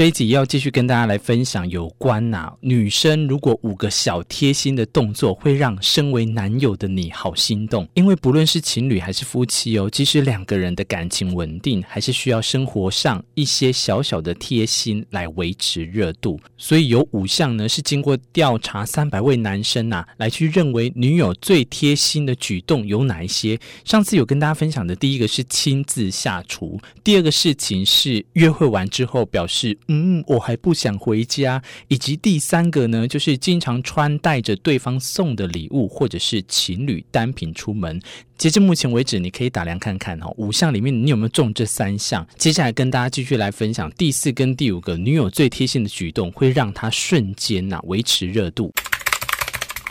这一集要继续跟大家来分享有关呐、女生如果五个小贴心的动作会让身为男友的你好心动。因为不论是情侣还是夫妻哦，即使两个人的感情稳定，还是需要生活上一些小小的贴心来维持热度。所以有五项呢，是经过调查三百位男生呐、来去认为女友最贴心的举动有哪一些。上次有跟大家分享的第一个是亲自下厨，第二个事情是约会完之后表示。嗯，我还不想回家。以及第三个呢，就是经常穿戴着对方送的礼物，或者是情侣单品出门。截至目前为止，你可以打量看看哦，五项里面你有没有中这三项？接下来跟大家继续来分享第四跟第五个女友最贴心的举动，会让她瞬间呐、啊、维持热度。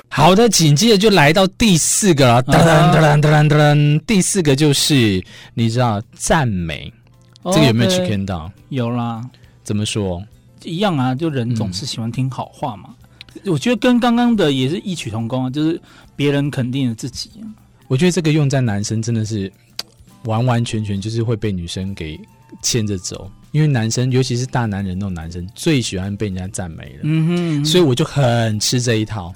好的，紧接着就来到第四个了，噔噔噔噔噔噔，第四个就是你知道赞美，这个有没有去看到？有啦。怎么说？一样啊，就人总是喜欢听好话嘛。嗯、我觉得跟刚刚的也是异曲同工啊，就是别人肯定了自己。我觉得这个用在男生真的是 完完全全就是会被女生给牵着走，因为男生尤其是大男人那种男生最喜欢被人家赞美了。嗯哼，嗯哼，所以我就很吃这一套。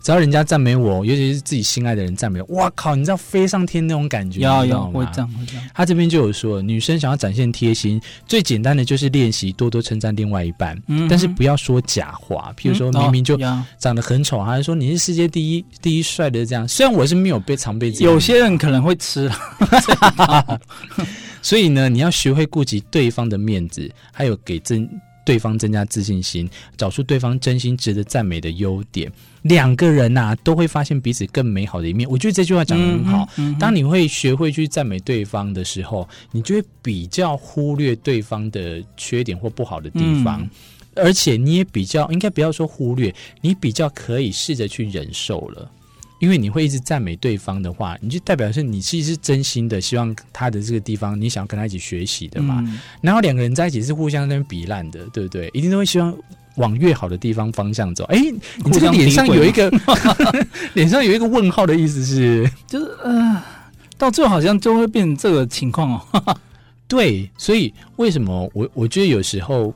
只要人家赞美我，尤其是自己心爱的人赞美我，哇靠！你知道飞上天那种感觉，要要会这样会这样。他这边就有说，女生想要展现贴心，最简单的就是练习多多称赞另外一半，嗯、但是不要说假话。譬如说明明就长得很丑，还是说你是世界第一第一帅的这样。虽然我是没有被常被有些人可能会吃。所以呢，你要学会顾及对方的面子，还有给真。对方增加自信心，找出对方真心值得赞美的优点，两个人呐、啊、都会发现彼此更美好的一面。我觉得这句话讲的很好。嗯嗯、当你会学会去赞美对方的时候，你就会比较忽略对方的缺点或不好的地方，嗯、而且你也比较应该不要说忽略，你比较可以试着去忍受了。因为你会一直赞美对方的话，你就代表是你其实是真心的，希望他的这个地方你想要跟他一起学习的嘛。嗯、然后两个人在一起是互相在那边比烂的，对不对？一定都会希望往越好的地方方向走。哎，你这个脸上有一个 脸上有一个问号的意思是，就是呃，到最后好像就会变成这个情况哦。对，所以为什么我我觉得有时候。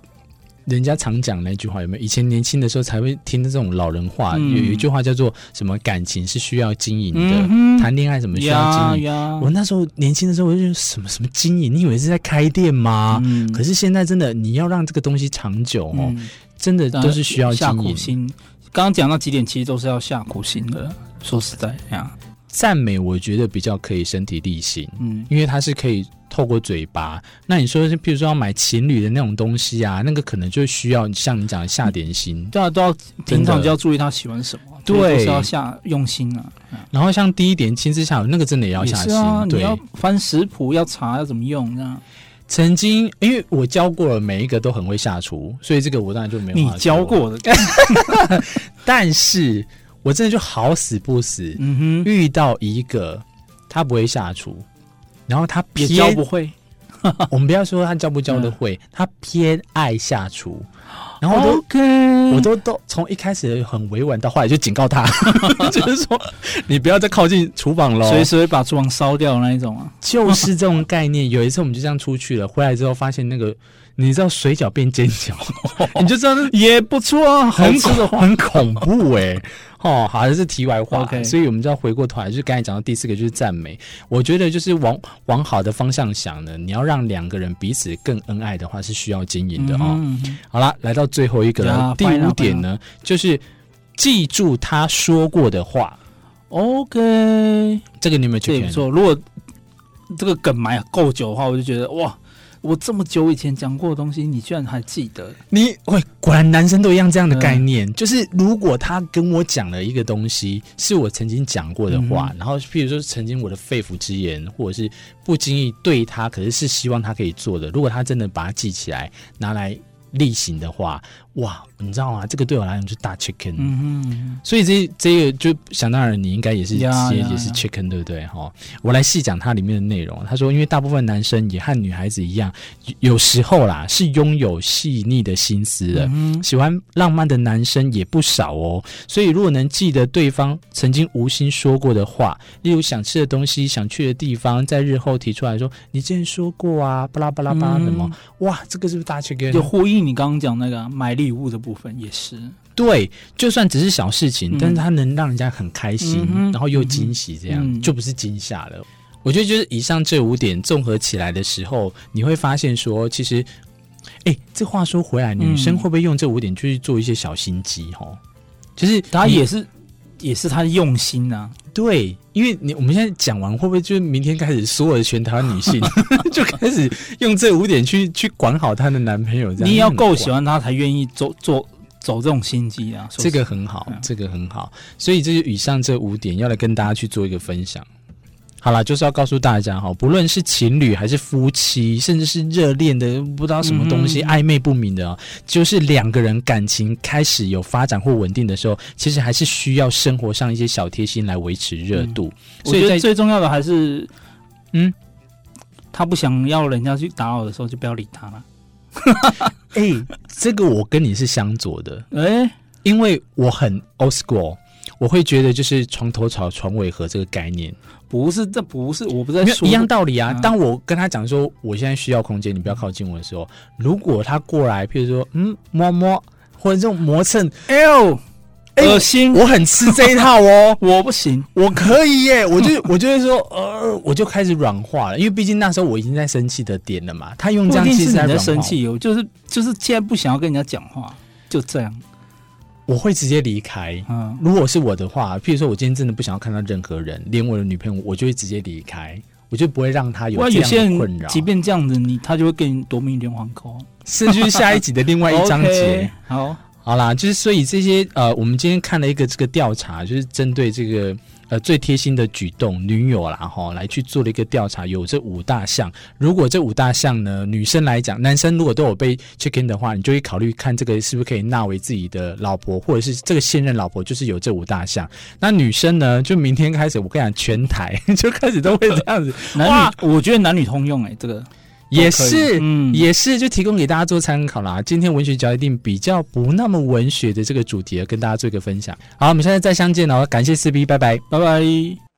人家常讲那句话有没有？以前年轻的时候才会听的这种老人话，嗯、有一句话叫做什么？感情是需要经营的，嗯、谈恋爱什么需要经营？我那时候年轻的时候，我就觉得什么什么经营？你以为是在开店吗？嗯、可是现在真的，你要让这个东西长久哦，嗯、真的都是需要。下苦心。刚刚讲到几点，其实都是要下苦心的。说实在呀，赞美我觉得比较可以身体力行，嗯，因为它是可以。透过嘴巴，那你说是，譬如说要买情侣的那种东西啊，那个可能就需要像你讲的下点心，对啊，都要平常就要注意他喜欢什么，对，都是要下用心啊。然后像第一点亲自下，那个真的也要下心，啊、对，你要翻食谱，要查要怎么用这样。曾经因为我教过了，每一个都很会下厨，所以这个我当然就没有。你教过的，但是我真的就好死不死，嗯哼，遇到一个他不会下厨。然后他偏教不会，我们不要说他教不教的会，嗯、他偏爱下厨。然后我都，Okay. 我都都从一开始很委婉，到后来就警告他，就是说你不要再靠近厨房了，随时会把厨房烧掉那一种啊，就是这种概念。有一次我们就这样出去了，回来之后发现那个。你知道水饺变煎饺，你就知道也不错啊，很恐很恐怖哎、欸，哦，好像是题外话，Okay. 所以我们就要回过头来，就是刚才讲到第四个就是赞美，我觉得就是往往好的方向想呢，你要让两个人彼此更恩爱的话，是需要经营的哦。嗯、好了，来到最后一个了，第五点呢，就是记住他说过的话。OK，这个你有没有觉得不错？如果这个梗埋够久的话，我就觉得哇。我这么久以前讲过的东西，你居然还记得？你喂，果然男生都一样这样的概念，嗯、就是如果他跟我讲了一个东西，是我曾经讲过的话，嗯、然后譬如说曾经我的肺腑之言，或者是不经意对他，可是是希望他可以做的，如果他真的把它记起来，拿来例行的话，哇，你知道吗？这个对我来讲就是大 chicken。嗯哼，所以这这个就想当然，你应该也是也也是 chicken，对不对？哈，我来细讲它里面的内容。他说，因为大部分男生也和女孩子一样，有时候啦是拥有细腻的心思的，嗯、喜欢浪漫的男生也不少哦。所以如果能记得对方曾经无心说过的话，例如想吃的东西、想去的地方，在日后提出来说，你之前说过啊，巴拉巴拉巴拉什么？嗯、哇，这个是不是大 chicken？就呼应你刚刚讲那个买礼物的部分。也是对，就算只是小事情，嗯、但是它能让人家很开心，嗯、然后又惊喜，这样、嗯、就不是惊吓了。我觉得就是以上这五点综合起来的时候，你会发现说，其实，哎，这话说回来，女生会不会用这五点去做一些小心机？哈、嗯，就是她也是，也是他的用心呐、啊。对，因为你我们现在讲完，会不会就是明天开始，所有的全台湾女性 就开始用这五点去去管好她的男朋友？这样你要够喜欢他，才愿意做做。走这种心机啊，这个很好，这个很好，所以这就以上这五点要来跟大家去做一个分享。好了，就是要告诉大家哈，不论是情侣还是夫妻，甚至是热恋的不知道什么东西、嗯、暧昧不明的啊，就是两个人感情开始有发展或稳定的时候，其实还是需要生活上一些小贴心来维持热度。嗯、所以我觉得最重要的还是，嗯，他不想要人家去打扰的时候，就不要理他了。哎、欸，这个我跟你是相左的，哎、欸，因为我很 old school，我会觉得就是床头吵，床尾和这个概念，不是，这不是，我不在说一样道理啊。当我跟他讲说我现在需要空间，你不要靠近我的时候，如果他过来，譬如说，嗯，摸摸或者这种磨蹭，哎呦。恶心，我很吃这一套哦，我不行，我可以耶，我就 我就会说，呃，我就开始软化了，因为毕竟那时候我已经在生气的点了嘛。他用这样其实在生气，我就是就是现在不想要跟人家讲话，就这样，我会直接离开。嗯，如果是我的话，譬如说我今天真的不想要看到任何人，连我的女朋友，我就会直接离开，我就不会让他有这样的困扰。即便这样子，你他就会跟你夺命连环是就是下一集的另外一章节。okay, 好。好啦，就是所以这些呃，我们今天看了一个这个调查，就是针对这个呃最贴心的举动，女友啦哈，来去做了一个调查，有这五大项。如果这五大项呢，女生来讲，男生如果都有被 check in 的话，你就会考虑看这个是不是可以纳为自己的老婆，或者是这个现任老婆，就是有这五大项。那女生呢，就明天开始，我跟你讲，全台 就开始都会这样子。男女，我觉得男女通用哎、欸，这个。也是，嗯，也是，就提供给大家做参考啦。今天文学角一定比较不那么文学的这个主题，跟大家做一个分享。好，我们现在再相见了，感谢四 B，拜拜，拜拜。